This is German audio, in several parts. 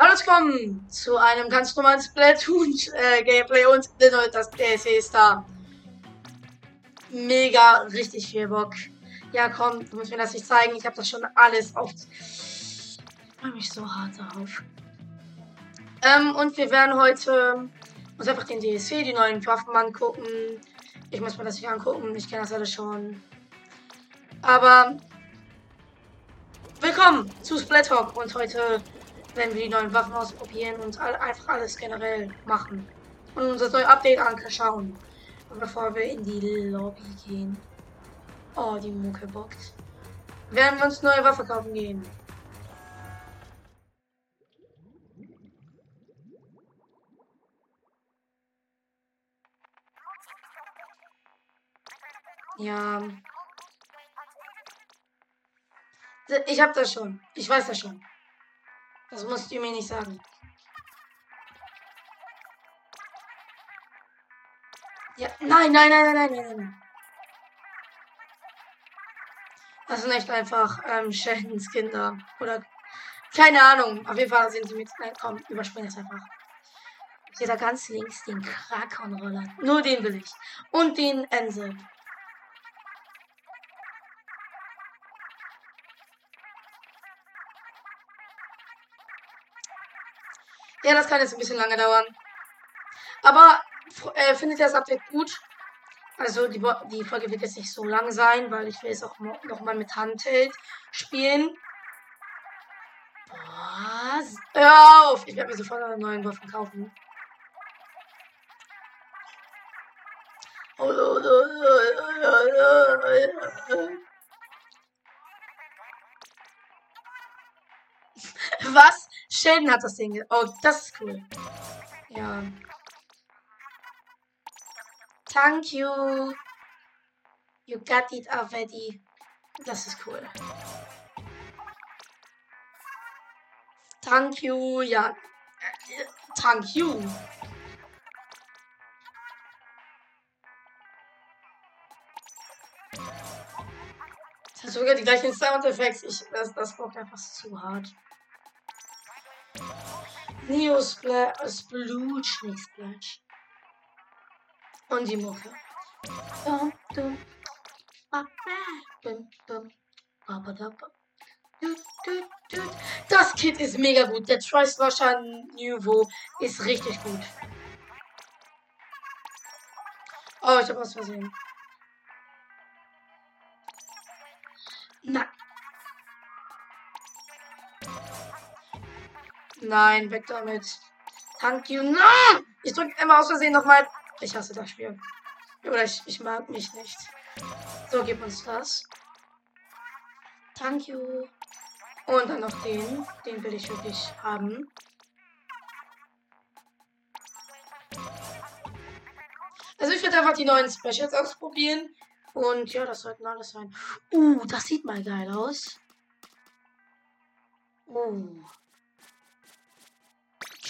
Hallo, willkommen zu einem ganz normalen Splatoon-Gameplay und das DLC ist da. Mega, richtig viel Bock. Ja, komm, du musst mir das nicht zeigen. Ich habe das schon alles auf. Ich freue mich so hart darauf. Ähm, und wir werden heute uns einfach den DLC, die neuen Waffen angucken. Ich muss mir das nicht angucken. Ich kenne das alles schon. Aber willkommen zu Splat und heute werden wir die neuen Waffen ausprobieren und all, einfach alles generell machen. Und unser neues Update anschauen. Und bevor wir in die Lobby gehen. Oh, die Mucke bockt. Werden wir uns neue Waffe kaufen gehen. Ja. Ich hab das schon. Ich weiß das schon. Das musst du mir nicht sagen. Ja, nein, nein, nein, nein, nein, nein, nein. Das sind echt einfach ähm, Sheldons Kinder. Oder keine Ahnung. Auf jeden Fall sind sie mit. Nein, komm, überspring es einfach. Ich sehe da ganz links den Krakon-Roller. Nur den will ich. Und den Ense. Ja, das kann jetzt ein bisschen lange dauern. Aber äh, findet ihr das Update gut? Also die, die Folge wird jetzt nicht so lang sein, weil ich will es auch noch mal mit Handheld spielen. Was? Hör auf! Ich werde mir sofort einen neuen Waffen kaufen. Was? Sheldon hat das Ding. Oh, das ist cool. Ja. Thank you. You got it already. Das ist cool. Thank you. Ja. Thank you. Das hat sogar die gleichen Soundeffekte. Das, das braucht einfach zu hart. Neo Splash, Splooch, nicht Splash. Und die Mucke. Das Kit ist mega gut. Der Tri-Slasher Nouveau ist richtig gut. Oh, ich habe was versehen. Nein. Nein, weg damit. Thank you. No! Ich drücke immer aus Versehen nochmal. Ich hasse das Spiel. Oder ich, ich mag mich nicht. So, gib uns das. Thank you. Und dann noch den. Den will ich wirklich haben. Also ich werde einfach die neuen Specials ausprobieren. Und ja, das sollten alles sein. Uh, das sieht mal geil aus. Uh.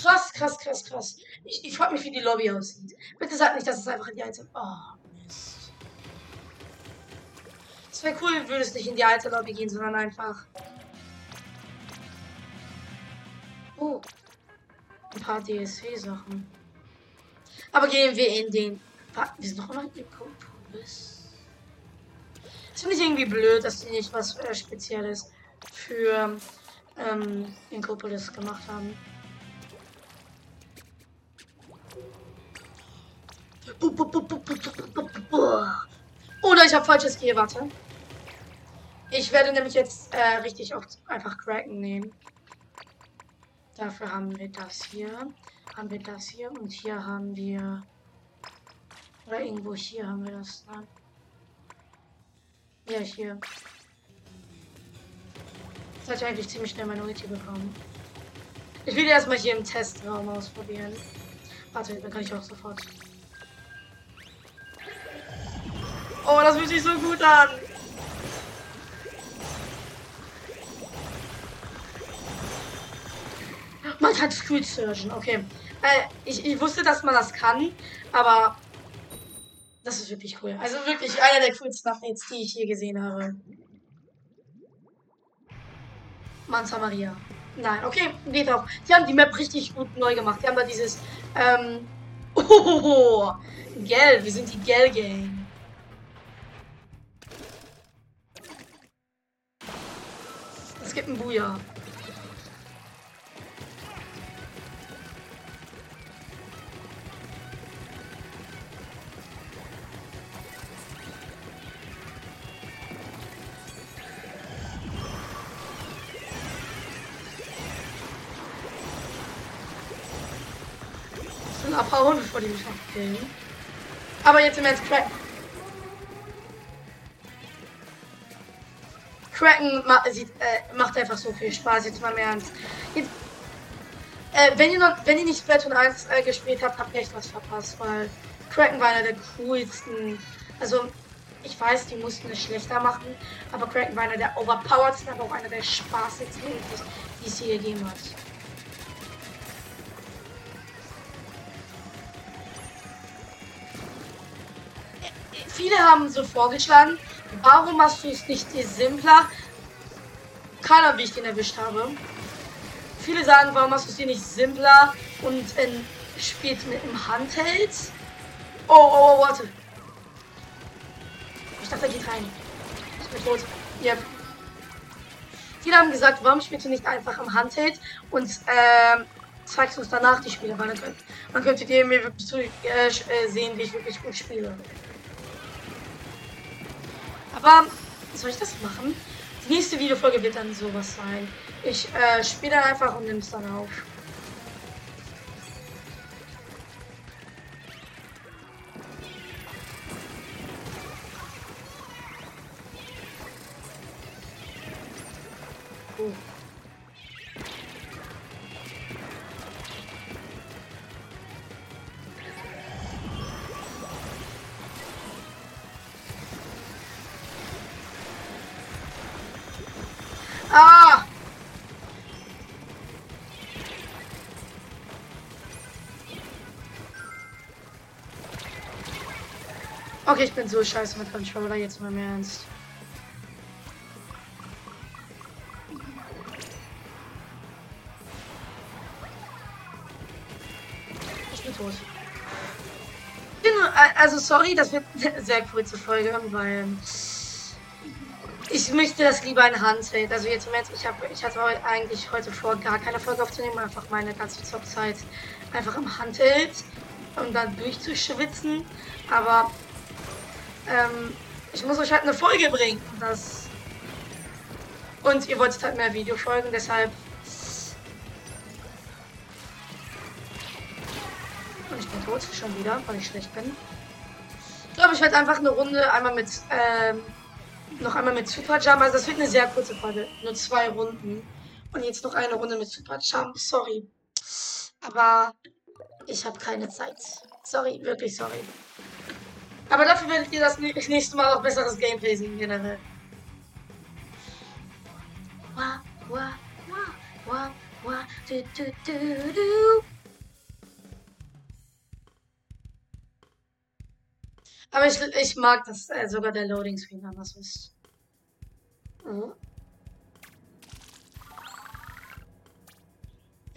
Krass, krass, krass, krass. Ich, ich frage mich, wie die Lobby aussieht. Bitte sag nicht, dass es einfach in die alte. Oh, Mist. Es wäre cool, würde es nicht in die alte Lobby gehen, sondern einfach. Oh. Ein paar DSW-Sachen. Aber gehen wir in den. Wir sind noch immer in Kopolis. Das finde ich irgendwie blöd, dass die nicht was äh, Spezielles für ähm, Inkopolis gemacht haben. Oder ich habe falsches Gear, warte. Ich werde nämlich jetzt äh, richtig oft einfach Kraken nehmen. Dafür haben wir das hier. Haben wir das hier und hier haben wir. Oder irgendwo hier haben wir das dann. Ja, hier. Jetzt hat ich eigentlich ziemlich schnell meine Ulti bekommen. Ich will erstmal hier im Testraum ausprobieren. Warte, dann kann ich auch sofort Oh, das fühlt sich so gut an. Man kann Street Surgeon, okay. Äh, ich, ich wusste, dass man das kann, aber das ist wirklich cool. Also wirklich einer der coolsten Updates, die ich hier gesehen habe. Manta Maria. Nein, okay, geht auch. Die haben die Map richtig gut neu gemacht. Die haben da dieses, ähm, oh, Gell, wir sind die Gell Gang. Ein Buja. bevor die mich noch killen. Aber jetzt im Ernst, Kraken. Ma sieht, äh, macht einfach so viel Spaß, jetzt mal mehr ernst. Jetzt, äh, wenn ihr noch, wenn ihr nicht Splatoon 1 äh, gespielt habt, habt ihr echt was verpasst, weil Kraken war einer der coolsten. Also, ich weiß, die mussten es schlechter machen, aber Kraken war einer der overpoweredsten, aber auch einer der spaßigsten, die es hier gegeben hat. viele haben so vorgeschlagen, warum machst du es nicht simpler? Keiner, wie ich den erwischt habe. Viele sagen, warum machst du es dir nicht simpler und in, spielt mit dem Handheld? Oh, oh, oh, warte. Ich dachte, er geht rein. Ich bin tot. Yep. Viele haben gesagt, warum spielst du nicht einfach im Handheld und ähm, zeigst uns danach die Spiele, weil dann, könnt, dann könntet ihr mir wirklich zu, äh, äh sehen, wie ich wirklich gut spiele. Aber soll ich das machen? Die nächste Videofolge wird dann sowas sein. Ich äh, spiele dann einfach und nehme es dann auf. Okay, ich bin so scheiße mit Controller, jetzt mal mehr ernst. Ich bin tot. Äh, also sorry, das wird eine sehr kurze Folge, weil ich möchte das lieber in Handheld. Also jetzt im Moment, ich, hab, ich hatte eigentlich heute vor, gar keine Folge aufzunehmen, einfach meine ganze Zockzeit einfach im Handheld, um dann durchzuschwitzen. Aber ähm, ich muss euch halt eine Folge bringen. Das und ihr wolltet halt mehr Videofolgen, deshalb. Und ich bin tot, schon wieder, weil ich schlecht bin. Ich glaube, ich werde einfach eine Runde einmal mit ähm, noch einmal mit Super Jump. Also das wird eine sehr kurze Folge. Nur zwei Runden. Und jetzt noch eine Runde mit Super Jump. Sorry. Aber ich habe keine Zeit. Sorry, wirklich sorry. Aber dafür werdet ihr das nächste Mal auch besseres Gameplay sehen generell. Aber ich, ich mag, dass äh, sogar der Loading Screen anders ist. Mhm.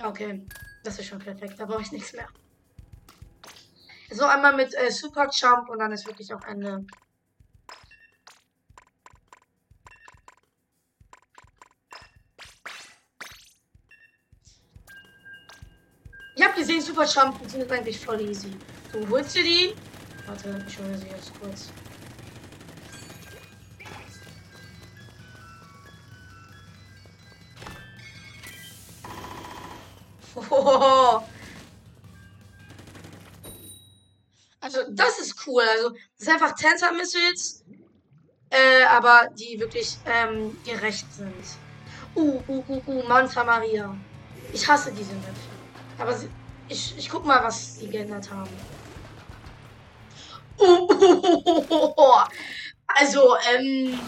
Okay, das ist schon perfekt. Da brauche ich nichts mehr. So einmal mit äh, Super Jump und dann ist wirklich auch Ende. Ihr habt gesehen, Super Jump funktioniert eigentlich voll easy. Du holst dir die, Warte, ich hole sie jetzt kurz. Oh. Cool. Also, das ist einfach Tensor Missiles, äh, aber die wirklich ähm, gerecht sind. Uh, uh, uh, uh, Manta Maria. Ich hasse diese Map. Aber sie, ich, ich guck mal, was sie geändert haben. Also, ähm.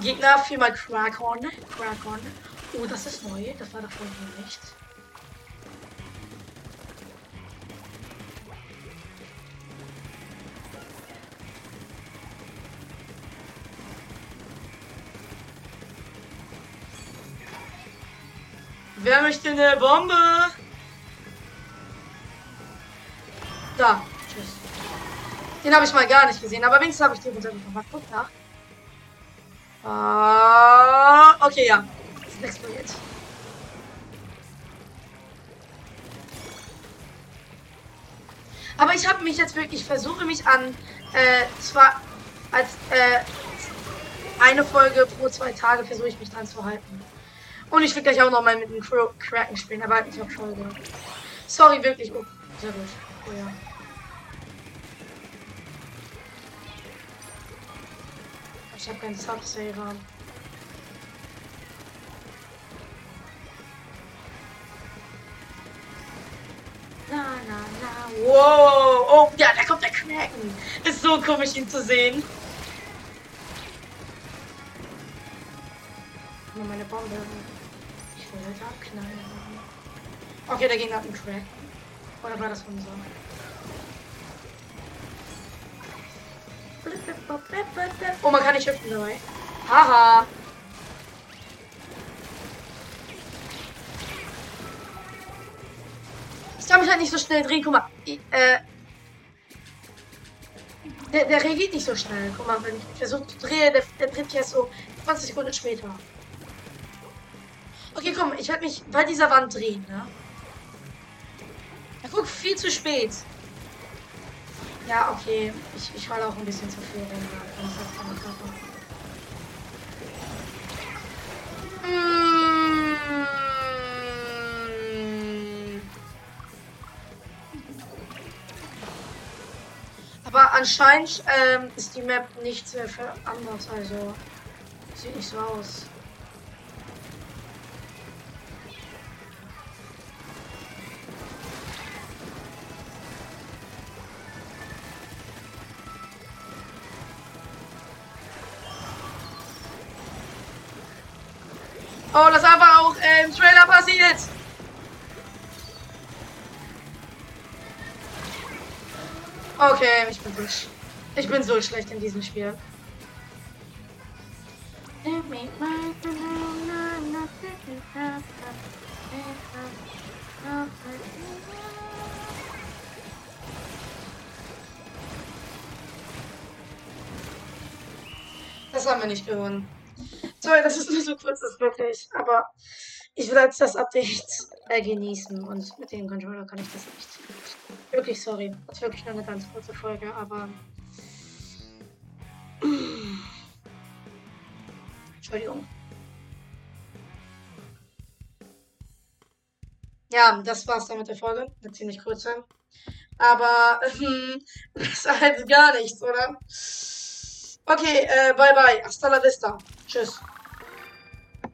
Gegner viermal Krakon. Krakon. Oh, das ist neu. Das war davor nicht. Wer möchte eine Bombe? Da. Tschüss. Den habe ich mal gar nicht gesehen, aber wenigstens habe ich den runtergekommen. Guck nach. Ah, okay, ja. Ist explodiert. Aber ich habe mich jetzt wirklich, versuche mich an, äh, zwar als, äh, eine Folge pro zwei Tage versuche ich mich dran zu halten. Und ich will gleich auch noch mal mit dem Kraken spielen, aber halt nicht auf Folge. Sorry, wirklich. Oh, sehr gut. Oh ja. Ich habe keinen Subsaver. Na, na, na. Wow. Oh, ja, da kommt der Kraken. Ist so komisch, ihn zu sehen. Nur meine Bombe. Halt abknallen. Okay, der Gegner hat einen Crack. Oder war das unser? Oh, man kann nicht hüpfen dabei. Haha. Ich kann mich halt nicht so schnell drehen. Guck mal. Ich, äh, der, der reagiert nicht so schnell. Guck mal, wenn ich versuche zu drehen, der, der dreht ja so 20 Sekunden später. Okay, komm, ich werde mich bei dieser Wand drehen, ne? Ja, guck, viel zu spät. Ja, okay. Ich, ich falle auch ein bisschen zu viel rein. Mm. Aber anscheinend ähm, ist die Map nicht sehr anders, also sieht nicht so aus. Oh, das einfach auch äh, im Trailer passiert. Okay, ich bin durch. Ich bin so schlecht in diesem Spiel. Das haben wir nicht gewonnen. Sorry, das ist nur so kurz, das wirklich. Aber ich will jetzt das Update äh, genießen und mit dem Controller kann ich das nicht. Wirklich sorry. Das ist wirklich nur eine ganz kurze Folge, aber. Entschuldigung. Ja, das war's dann mit der Folge. Eine ziemlich kurze. Aber hm, besser als gar nichts, oder? Okay, äh, bye bye. Hasta la vista. Tschüss.